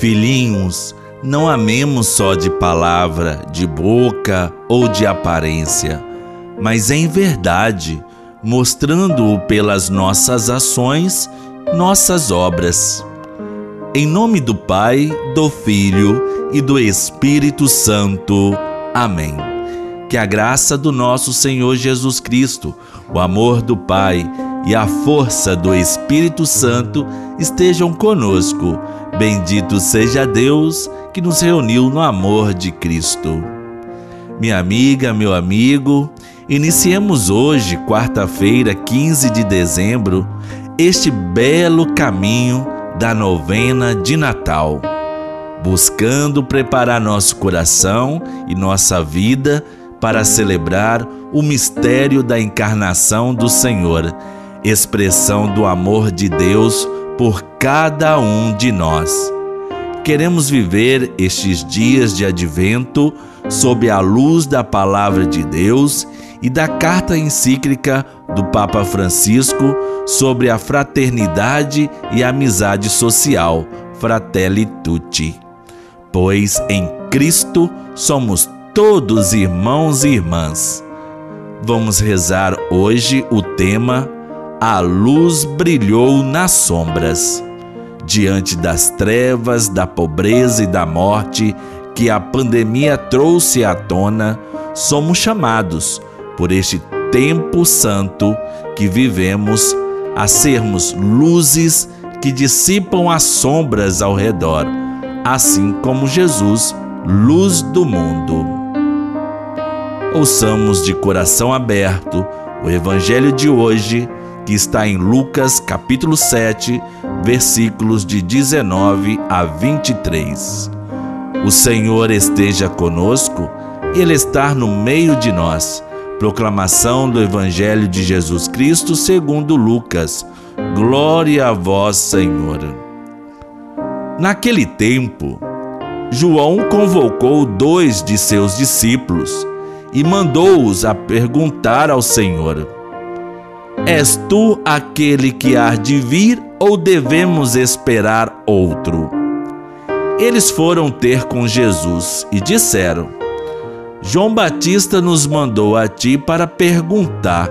Filhinhos, não amemos só de palavra, de boca ou de aparência, mas em verdade, mostrando-o pelas nossas ações, nossas obras. Em nome do Pai, do Filho e do Espírito Santo. Amém. Que a graça do nosso Senhor Jesus Cristo, o amor do Pai e a força do Espírito Santo estejam conosco. Bendito seja Deus que nos reuniu no amor de Cristo. Minha amiga, meu amigo, iniciemos hoje, quarta-feira, 15 de dezembro, este belo caminho da novena de Natal, buscando preparar nosso coração e nossa vida para celebrar o mistério da encarnação do Senhor, expressão do amor de Deus por cada um de nós. Queremos viver estes dias de advento sob a luz da palavra de Deus e da carta encíclica do Papa Francisco sobre a fraternidade e amizade social, Fratelli Tutti. Pois em Cristo somos todos irmãos e irmãs. Vamos rezar hoje o tema A luz brilhou nas sombras diante das trevas, da pobreza e da morte que a pandemia trouxe à tona, somos chamados, por este tempo santo que vivemos, a sermos luzes que dissipam as sombras ao redor, assim como Jesus, luz do mundo. Ouçamos de coração aberto o Evangelho de hoje que está em Lucas capítulo 7, versículos de 19 a 23. O Senhor esteja conosco, Ele está no meio de nós. Proclamação do Evangelho de Jesus Cristo segundo Lucas. Glória a vós, Senhor. Naquele tempo, João convocou dois de seus discípulos e mandou-os a perguntar ao Senhor: És tu aquele que há de vir ou devemos esperar outro? Eles foram ter com Jesus e disseram: João Batista nos mandou a ti para perguntar: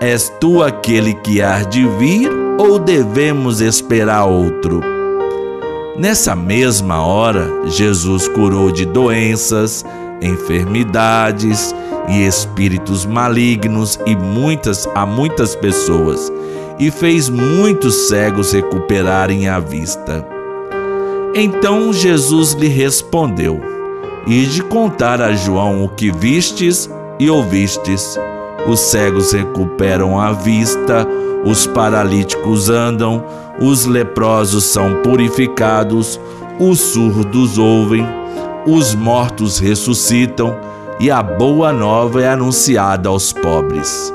És tu aquele que há de vir ou devemos esperar outro? Nessa mesma hora, Jesus curou de doenças, enfermidades e espíritos malignos e muitas a muitas pessoas e fez muitos cegos recuperarem a vista. Então Jesus lhe respondeu: Ide contar a João o que vistes e ouvistes. Os cegos recuperam a vista, os paralíticos andam, os leprosos são purificados, os surdos ouvem, os mortos ressuscitam e a boa nova é anunciada aos pobres.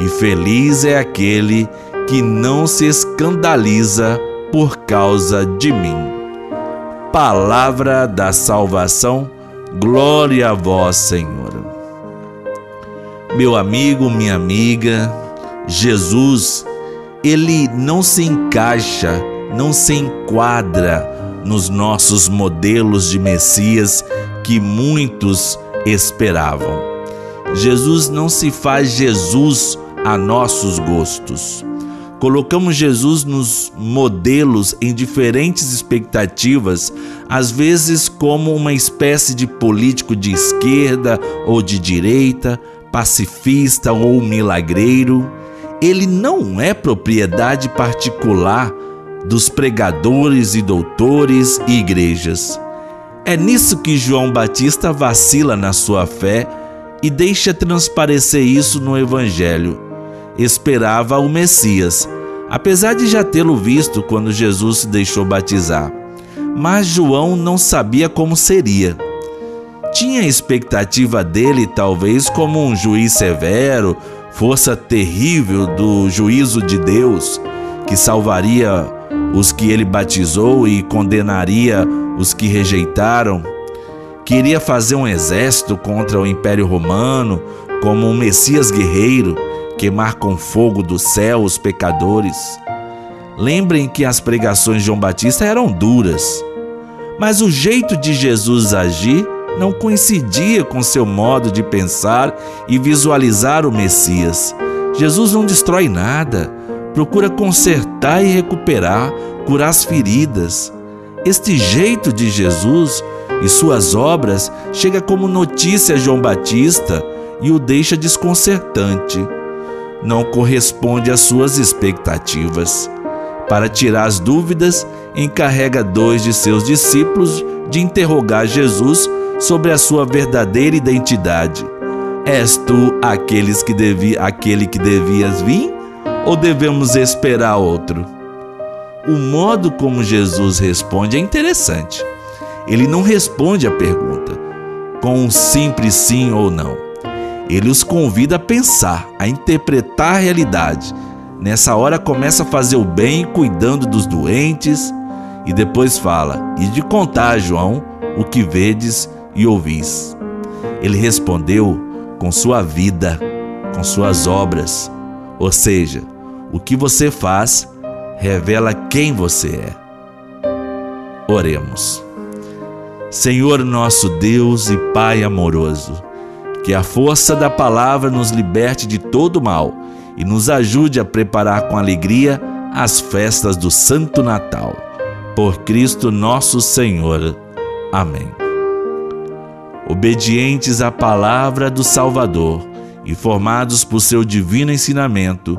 E feliz é aquele que não se escandaliza por causa de mim. Palavra da salvação, glória a vós, Senhor. Meu amigo, minha amiga, Jesus, ele não se encaixa, não se enquadra nos nossos modelos de Messias que muitos esperavam. Jesus não se faz Jesus a nossos gostos. Colocamos Jesus nos modelos em diferentes expectativas, às vezes como uma espécie de político de esquerda ou de direita, pacifista ou milagreiro. Ele não é propriedade particular dos pregadores e doutores e igrejas. É nisso que João Batista vacila na sua fé e deixa transparecer isso no Evangelho. Esperava o Messias, apesar de já tê-lo visto quando Jesus se deixou batizar. Mas João não sabia como seria. Tinha a expectativa dele, talvez, como um juiz severo, força terrível do juízo de Deus, que salvaria os que ele batizou e condenaria os que rejeitaram. Queria fazer um exército contra o Império Romano como um Messias guerreiro queimar com fogo do céu os pecadores. Lembrem que as pregações de João Batista eram duras, mas o jeito de Jesus agir não coincidia com seu modo de pensar e visualizar o Messias. Jesus não destrói nada, procura consertar e recuperar, curar as feridas. Este jeito de Jesus e suas obras chega como notícia a João Batista e o deixa desconcertante. Não corresponde às suas expectativas. Para tirar as dúvidas, encarrega dois de seus discípulos de interrogar Jesus sobre a sua verdadeira identidade. És tu aqueles que devi, aquele que devias vir ou devemos esperar outro? O modo como Jesus responde é interessante. Ele não responde a pergunta com um simples sim ou não. Ele os convida a pensar, a interpretar a realidade. Nessa hora começa a fazer o bem cuidando dos doentes e depois fala: "E de contar, João, o que vedes e ouvis?" Ele respondeu com sua vida, com suas obras. Ou seja, o que você faz revela quem você é. Oremos. Senhor nosso Deus e Pai amoroso, que a força da palavra nos liberte de todo mal e nos ajude a preparar com alegria as festas do Santo Natal. Por Cristo nosso Senhor. Amém. Obedientes à palavra do Salvador e formados por seu divino ensinamento,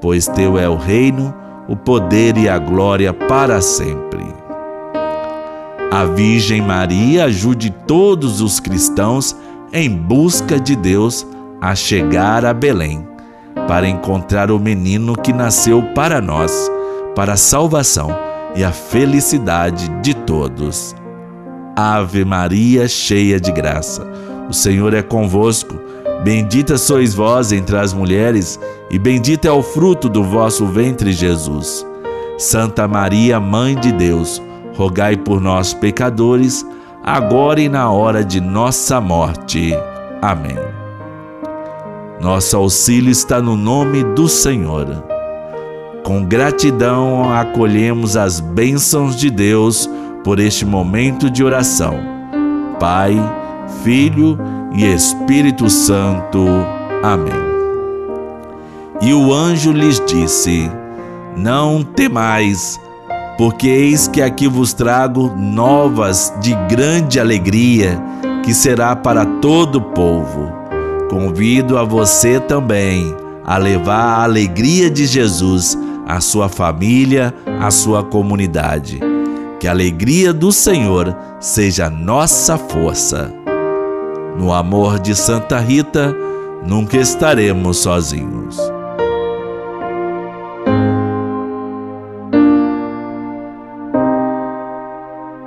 pois teu é o reino, o poder e a glória para sempre. A Virgem Maria ajude todos os cristãos em busca de Deus a chegar a Belém, para encontrar o menino que nasceu para nós, para a salvação e a felicidade de todos. Ave Maria, cheia de graça, o Senhor é convosco. Bendita sois vós entre as mulheres, e bendito é o fruto do vosso ventre, Jesus. Santa Maria, Mãe de Deus, rogai por nós, pecadores, agora e na hora de nossa morte. Amém. Nosso auxílio está no nome do Senhor. Com gratidão acolhemos as bênçãos de Deus por este momento de oração. Pai, Filho e Espírito Santo. Amém. E o anjo lhes disse: Não temais porque eis que aqui vos trago novas de grande alegria, que será para todo o povo. Convido a você também a levar a alegria de Jesus à sua família, à sua comunidade. Que a alegria do Senhor seja nossa força. No amor de Santa Rita, nunca estaremos sozinhos.